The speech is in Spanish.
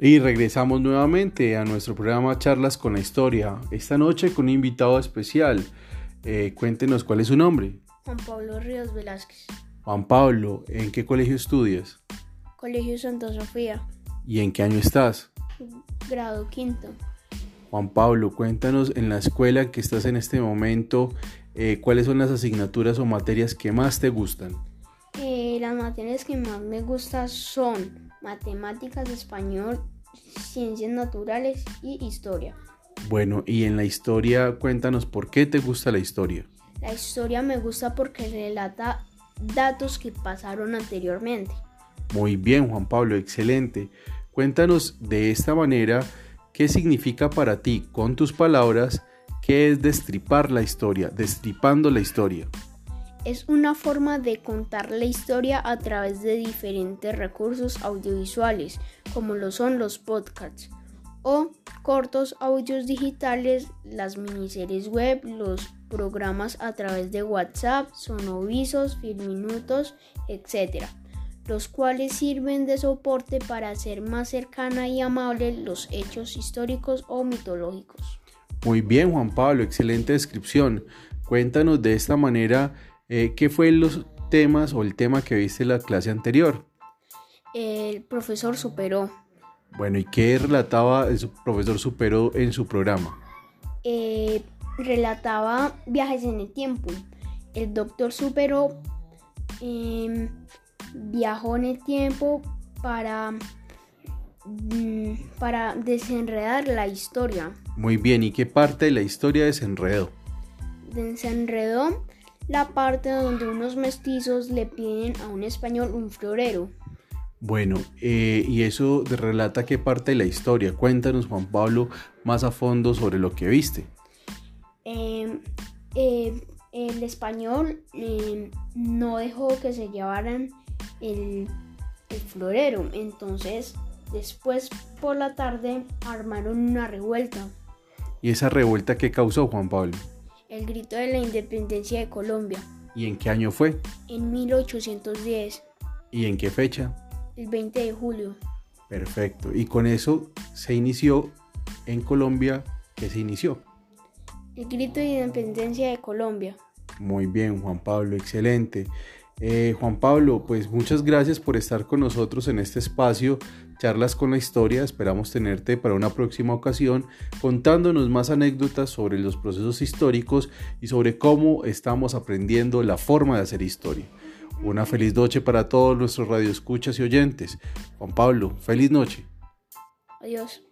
Y regresamos nuevamente a nuestro programa Charlas con la Historia. Esta noche con un invitado especial. Eh, cuéntenos cuál es su nombre. Juan Pablo Ríos Velázquez. Juan Pablo, ¿en qué colegio estudias? Colegio Santa Sofía. ¿Y en qué año estás? Grado quinto. Juan Pablo, cuéntanos en la escuela que estás en este momento, eh, cuáles son las asignaturas o materias que más te gustan. Eh, las materias que más me gustan son matemáticas, español, ciencias naturales y historia. Bueno, y en la historia, cuéntanos por qué te gusta la historia. La historia me gusta porque relata datos que pasaron anteriormente. Muy bien, Juan Pablo, excelente. Cuéntanos de esta manera qué significa para ti, con tus palabras, qué es destripar la historia, destripando la historia. Es una forma de contar la historia a través de diferentes recursos audiovisuales, como lo son los podcasts o cortos audios digitales, las miniseries web, los programas a través de WhatsApp, sonovisos, filminutos, etc., los cuales sirven de soporte para hacer más cercana y amable los hechos históricos o mitológicos. Muy bien, Juan Pablo, excelente descripción. Cuéntanos de esta manera eh, qué fue los temas o el tema que viste en la clase anterior. El profesor superó. Bueno, ¿y qué relataba el profesor superó en su programa? Eh, relataba viajes en el tiempo. El doctor superó em, viajó en el tiempo para, mm, para desenredar la historia. Muy bien, ¿y qué parte de la historia desenredó? Desenredó la parte donde unos mestizos le piden a un español un florero. Bueno, eh, y eso relata qué parte de la historia. Cuéntanos, Juan Pablo, más a fondo sobre lo que viste. Em, eh, el español em, no dejó que se llevaran el, el florero. Entonces, después por la tarde armaron una revuelta. ¿Y esa revuelta qué causó, Juan Pablo? El grito de la independencia de Colombia. ¿Y en qué año fue? En 1810. ¿Y en qué fecha? El 20 de julio. Perfecto. Y con eso se inició en Colombia, ¿qué se inició? El grito de independencia de Colombia. Muy bien, Juan Pablo, excelente. Eh, Juan Pablo, pues muchas gracias por estar con nosotros en este espacio, charlas con la historia. Esperamos tenerte para una próxima ocasión contándonos más anécdotas sobre los procesos históricos y sobre cómo estamos aprendiendo la forma de hacer historia. Una feliz noche para todos nuestros radioescuchas y oyentes. Juan Pablo, feliz noche. Adiós.